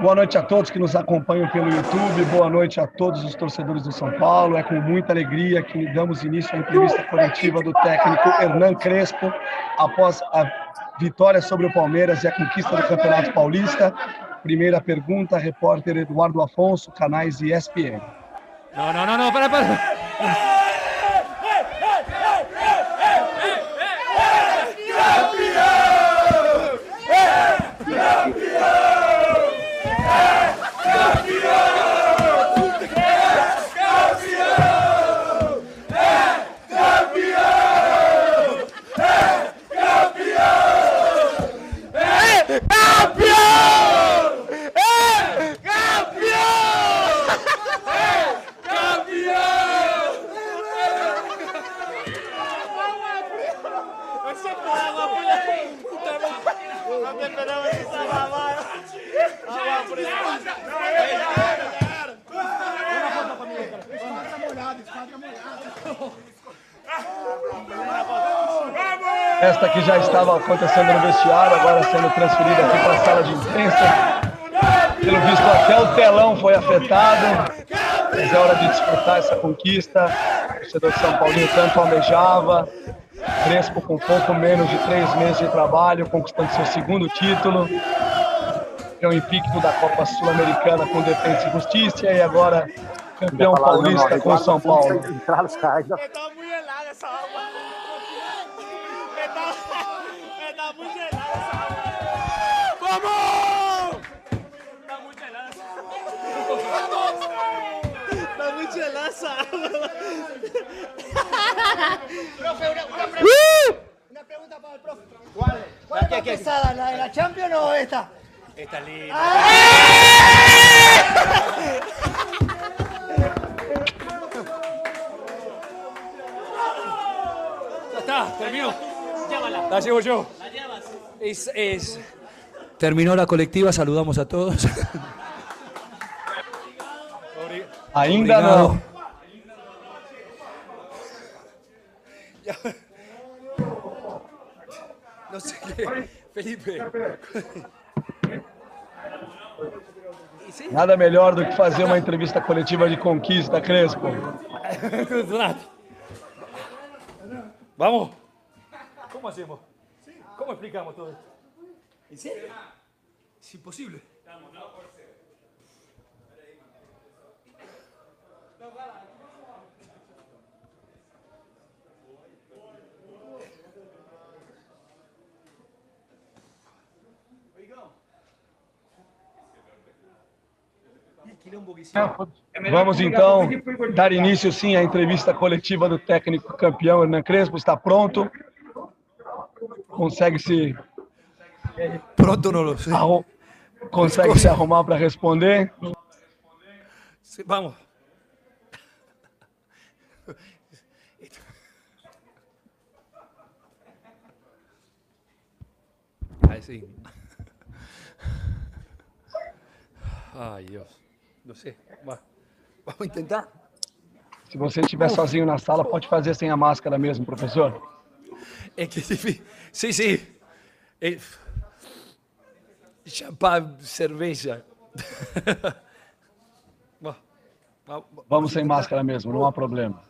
Boa noite a todos que nos acompanham pelo YouTube, boa noite a todos os torcedores do São Paulo. É com muita alegria que damos início à entrevista coletiva do técnico Hernan Crespo após a vitória sobre o Palmeiras e a conquista do Campeonato Paulista. Primeira pergunta, repórter Eduardo Afonso, canais ESPN. Não, não, não, não, para, para. Esta que já estava acontecendo no vestiário, agora sendo transferida aqui para a sala de imprensa. Pelo visto, até o telão foi afetado. Mas é hora de desfrutar essa conquista. O torcedor de São Paulo tanto almejava. Crespo com pouco menos de três meses de trabalho, conquistando seu segundo título. Campeão invicto da Copa Sul-Americana com Defesa e Justiça e agora campeão paulista com São Paulo. ¡Vamos! Está muy helada esa Está muy helada Profe, una, una pregunta. Una pregunta para el profe. ¿Cuál? ¿Cuál es más pesada, la de la Champions o esta? Esta es linda. Ya está, terminó. Llévala. La llevo yo. Es, es... Terminó la colectiva, saludamos a todos. Ainda Obrigado. não. No sé qué. Felipe. Nada melhor do que fazer uma entrevista coletiva de conquista, Crespo. Vamos. ¿Cómo hacemos? ¿Cómo explicamos todo esto? ¿En serio? Es imposible. Vamos então dar início sim à entrevista coletiva do técnico campeão Hernan Crespo. Está pronto? Consegue se, Pronto no lo sé. arru- consegue se arrumar para responder? Sí, vamos. Ay, Dios. No sé. Va. Vamos a intentar. Se você estiver sozinho na sala, pode fazer sem a máscara mesmo, professor. Es que es difícil. Sí, sí. Eh, champán, va. Vamos sem máscara mesmo, não há problema.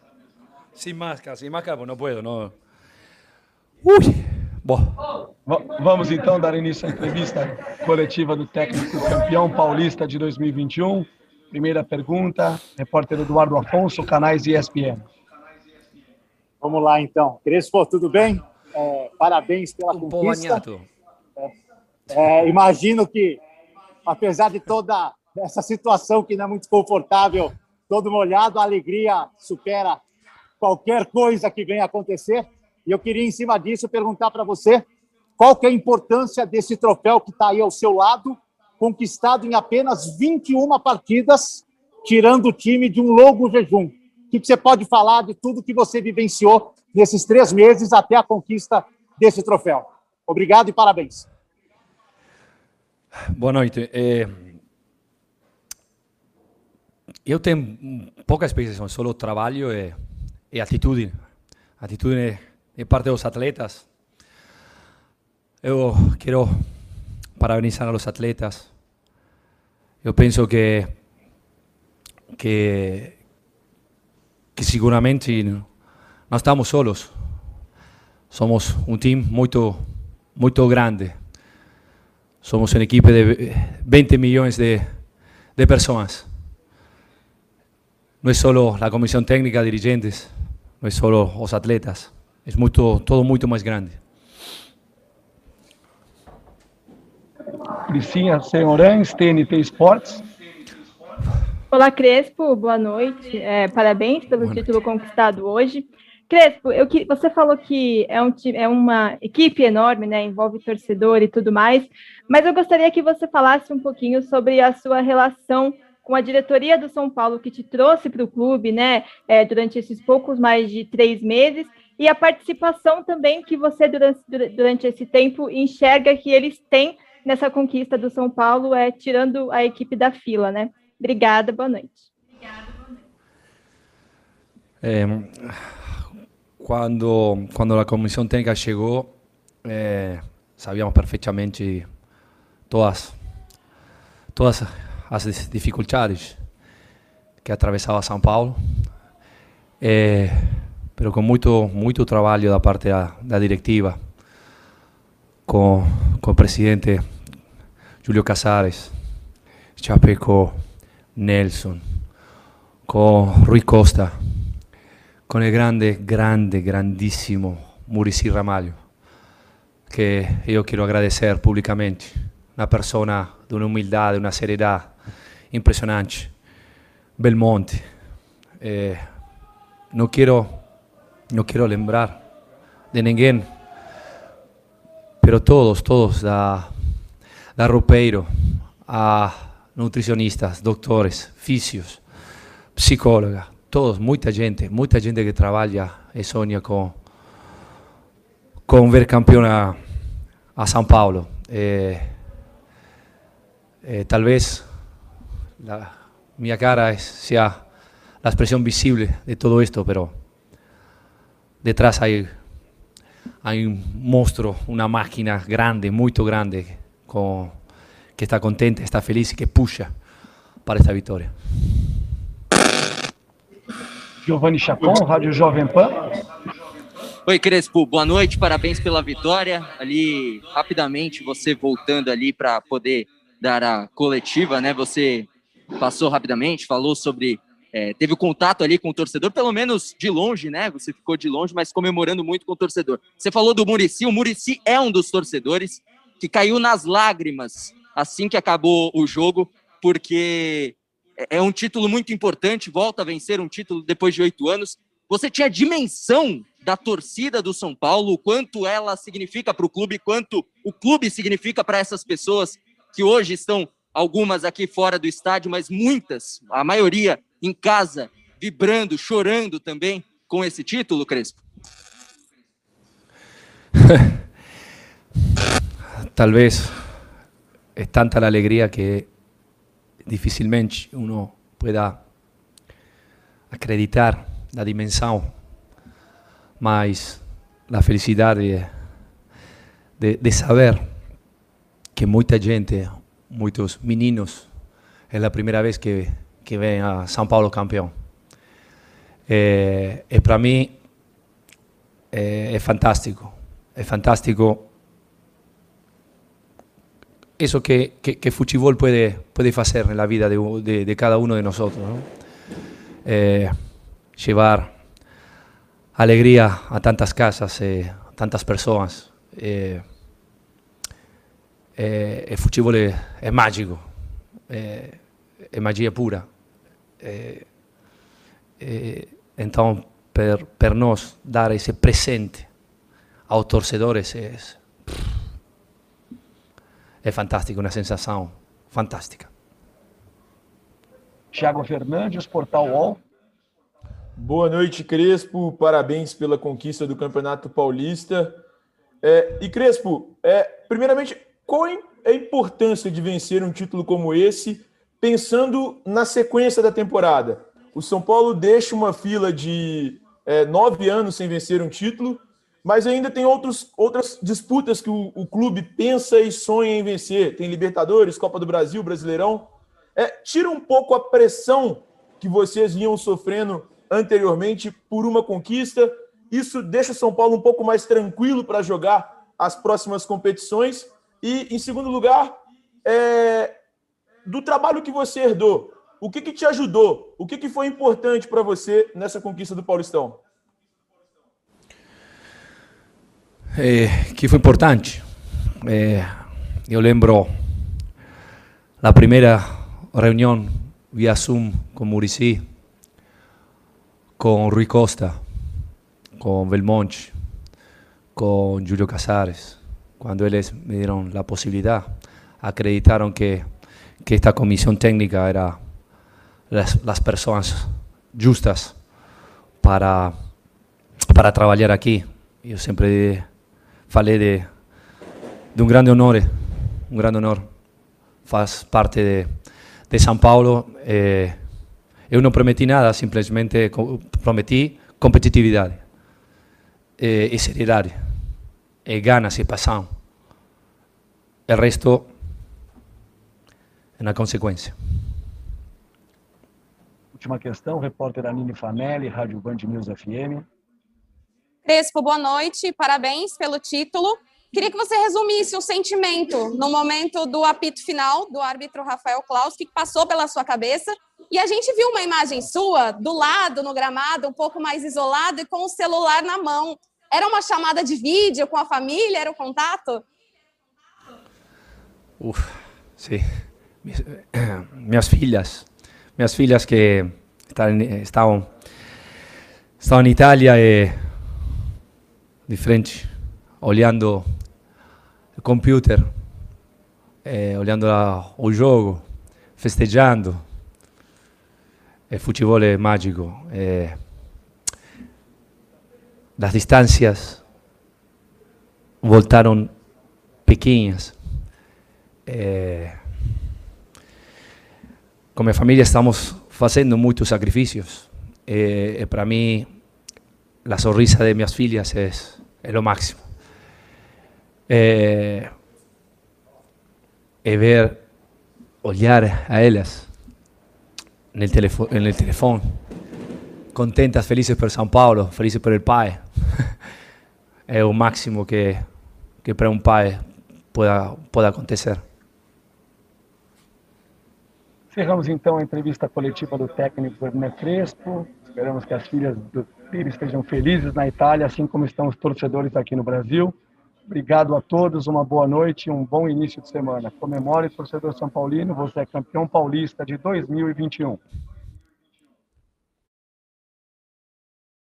Sin máscara, sin máscara, puedo, no. Uy. Buah. Va- Vamos então dar início à entrevista coletiva do técnico campeão paulista de 2021. Primeira pergunta, repórter Eduardo Afonso, canais ESPN. Vamos lá, então. Crespo, tudo bem? É, parabéns pela po' conquista. bagnato. É, imagino que, apesar de toda essa situação que não é muito confortável, todo molhado, a alegria supera qualquer coisa que venha acontecer. E eu queria, em cima disso, perguntar para você qual que é a importância desse troféu que está aí ao seu lado, conquistado em apenas 21 partidas, tirando o time de um longo jejum. Que você pode falar de tudo que você vivenciou nesses três meses até a conquista desse troféu? Obrigado e parabéns. Boa noite. Eh, eu tenho pouca experiência, só trabalho e, e atitude. Atitude é, é parte dos atletas. Eu quero parabenizar a los atletas eu penso que que que seguramente não estamos solos. Somos um time muito muito grande. Somos uma equipe de 20 milhões de, de pessoas. Não é só a comissão técnica, dirigentes, não é só os atletas. É muito, todo muito mais grande. Cricinha Senhorães, TNT Esportes. Olá, Crespo, boa noite. É, parabéns pelo boa título noite. conquistado hoje. Crespo, eu, você falou que é, um, é uma equipe enorme, né? Envolve torcedor e tudo mais, mas eu gostaria que você falasse um pouquinho sobre a sua relação com a diretoria do São Paulo que te trouxe para o clube, né? É, durante esses poucos mais de três meses, e a participação também que você, durante, durante esse tempo, enxerga que eles têm nessa conquista do São Paulo, é, tirando a equipe da fila, né? Obrigada, boa noite. É, quando quando a comissão técnica chegou, é, sabíamos perfeitamente todas todas as dificuldades que atravessava São Paulo, é, pero com muito muito trabalho da parte da, da diretiva, com, com o presidente Júlio Casares, Chapeco, Nelson, con Rui Costa, con el grande, grande, grandísimo Murici Ramalho, que yo quiero agradecer públicamente. Una persona de una humildad, de una seriedad impresionante. Belmonte. Eh, no quiero, no quiero lembrar de ninguém, pero todos, todos da, da Ropeiro a nutricionistas, doutores, físicos, psicóloga, todos, muita gente, muita gente que trabalha e sonha com com ver campeão a, a São Paulo. Eh, eh, talvez la, minha cara sea a expressão visível de todo esto, pero detrás hay, hay un monstruo, una máquina grande, muito grande, com que está contente, está feliz e que puxa para esta vitória. Giovanni Chacon, Rádio Jovem Pan. Oi, Crespo, boa noite, parabéns pela vitória. Ali, rapidamente, você voltando ali para poder dar a coletiva, né? Você passou rapidamente, falou sobre. É, teve contato ali com o torcedor, pelo menos de longe, né? Você ficou de longe, mas comemorando muito com o torcedor. Você falou do Murici, o Murici é um dos torcedores que caiu nas lágrimas assim que acabou o jogo, porque é um título muito importante, volta a vencer um título depois de oito anos. Você tinha dimensão da torcida do São Paulo, o quanto ela significa para o clube, quanto o clube significa para essas pessoas que hoje estão, algumas aqui fora do estádio, mas muitas, a maioria em casa, vibrando, chorando também com esse título, Crespo? Talvez es tanta la alegría que difícilmente uno pueda acreditar la dimensión, mas la felicidad de, de, saber que mucha gente, muchos meninos, es la primera vez que, que ven a São Paulo campeón. Eh, para mí eh, es fantástico, es fantástico eso que, que, que fútbol puede, puede hacer en la vida de, de, de cada uno de nosotros. ¿no? Eh, llevar alegría a tantas casas, eh, a tantas personas. Eh, eh, el fútbol es, es mágico, eh, es magia pura. Eh, entonces, per, per nos dar ese presente a los torcedores es... É fantástico, uma sensação fantástica. Tiago Fernandes, Portal UOL. Boa noite, Crespo. Parabéns pela conquista do Campeonato Paulista. É, e Crespo, é, primeiramente, qual é a importância de vencer um título como esse, pensando na sequência da temporada? O São Paulo deixa uma fila de é, nove anos sem vencer um título mas ainda tem outros, outras disputas que o, o, clube pensa e sonha em vencer. Tem Libertadores, Copa do Brasil, Brasileirão. é, tira um pouco a pressão que vocês vinham sofrendo anteriormente por uma conquista. Isso deixa o São Paulo um pouco mais tranquilo para jogar as próximas competições. E, em segundo lugar, é, do trabalho que você herdou, o que, que te ajudou? O que, que foi importante para você nessa conquista do Paulistão? É, que foi importante. É, eu lembro a primeira reunião via Zoom com Murici, com Rui Costa, com Belmonte, com Julio Casares, quando eles me deram a possibilidade, acreditaram que, que esta comissão técnica era las, las personas justas para, para trabalhar aqui. Eu sempre falei de, de um grande honor, um grande honor. Faz parte de, de São Paulo. Eh, eu não prometi nada, simplesmente prometi competitividade eh, e seriedade, e ganas e paixão. O resto é na consequência. Última questão, repórter Anine Fanelli, Rádio Band News FM. Crespo, boa noite, parabéns pelo título. Queria que você resumisse o sentimento no momento do apito final do árbitro Rafael Klaus, que passou pela sua cabeça. E a gente viu uma imagem sua do lado, no gramado, um pouco mais isolado e com o celular na mão. Era uma chamada de vídeo com a família? Era o contato? Uf, sim. Minhas filhas minhas filhas que estavam estavam em Itália e de frente olhando o computer, eh, olhando a, o jogo, festejando. O futebol é mágico. Eh, as distâncias voltaram pequenas. Eh, com minha família estamos fazendo muitos sacrifícios. E para mim, a sonrisa de minhas filhas é, é o máximo. É, é ver, olhar a elas no telefone, no telefone, contentas, felizes por São Paulo, felizes por el pai. é o máximo que, que para um pai pode, pode acontecer. Encerramos então a entrevista coletiva do técnico Hernan Crespo. Esperamos que as filhas do Pires estejam felizes na Itália, assim como estão os torcedores aqui no Brasil. Obrigado a todos, uma boa noite e um bom início de semana. Comemore, torcedor São Paulino, você é campeão paulista de 2021.